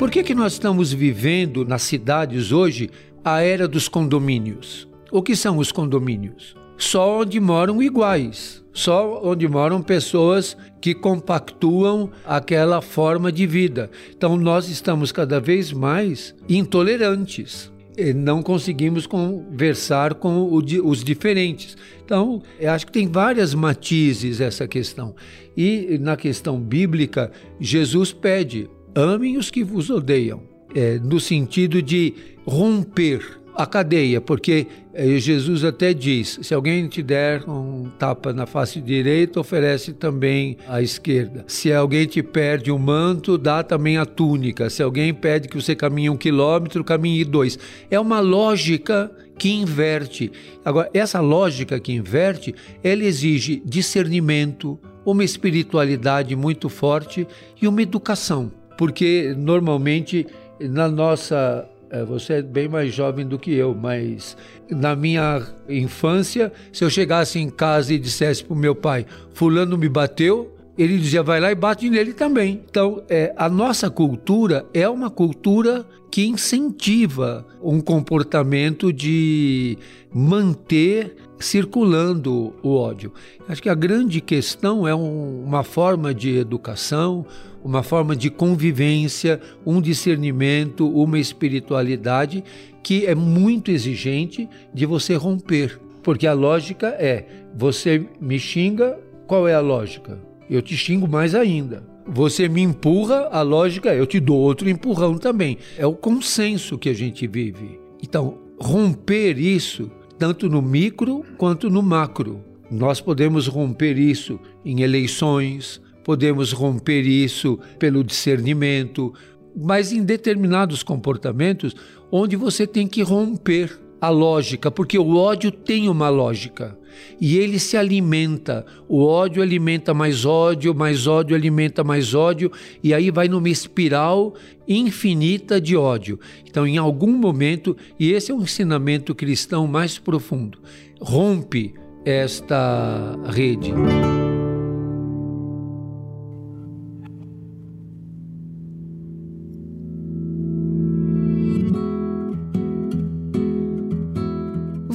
Por que, que nós estamos vivendo nas cidades hoje a era dos condomínios? O que são os condomínios? Só onde moram iguais, só onde moram pessoas que compactuam aquela forma de vida. Então nós estamos cada vez mais intolerantes não conseguimos conversar com os diferentes. Então, acho que tem várias matizes essa questão. E na questão bíblica, Jesus pede: amem os que vos odeiam, é, no sentido de romper a cadeia, porque eh, Jesus até diz: se alguém te der um tapa na face direita, oferece também a esquerda. Se alguém te perde um manto, dá também a túnica. Se alguém pede que você caminhe um quilômetro, caminhe dois. É uma lógica que inverte. Agora, essa lógica que inverte, ela exige discernimento, uma espiritualidade muito forte e uma educação, porque normalmente na nossa é, você é bem mais jovem do que eu, mas na minha infância, se eu chegasse em casa e dissesse para o meu pai, fulano me bateu, ele dizia, vai lá e bate nele também. Então, é, a nossa cultura é uma cultura que incentiva um comportamento de manter circulando o ódio. Acho que a grande questão é um, uma forma de educação, uma forma de convivência, um discernimento, uma espiritualidade que é muito exigente de você romper. Porque a lógica é: você me xinga, qual é a lógica? Eu te xingo mais ainda. Você me empurra, a lógica é: eu te dou outro empurrão também. É o consenso que a gente vive. Então, romper isso, tanto no micro quanto no macro. Nós podemos romper isso em eleições, podemos romper isso pelo discernimento, mas em determinados comportamentos onde você tem que romper a lógica, porque o ódio tem uma lógica e ele se alimenta. O ódio alimenta mais ódio, mais ódio alimenta mais ódio, e aí vai numa espiral infinita de ódio. Então, em algum momento, e esse é um ensinamento cristão mais profundo, rompe esta rede.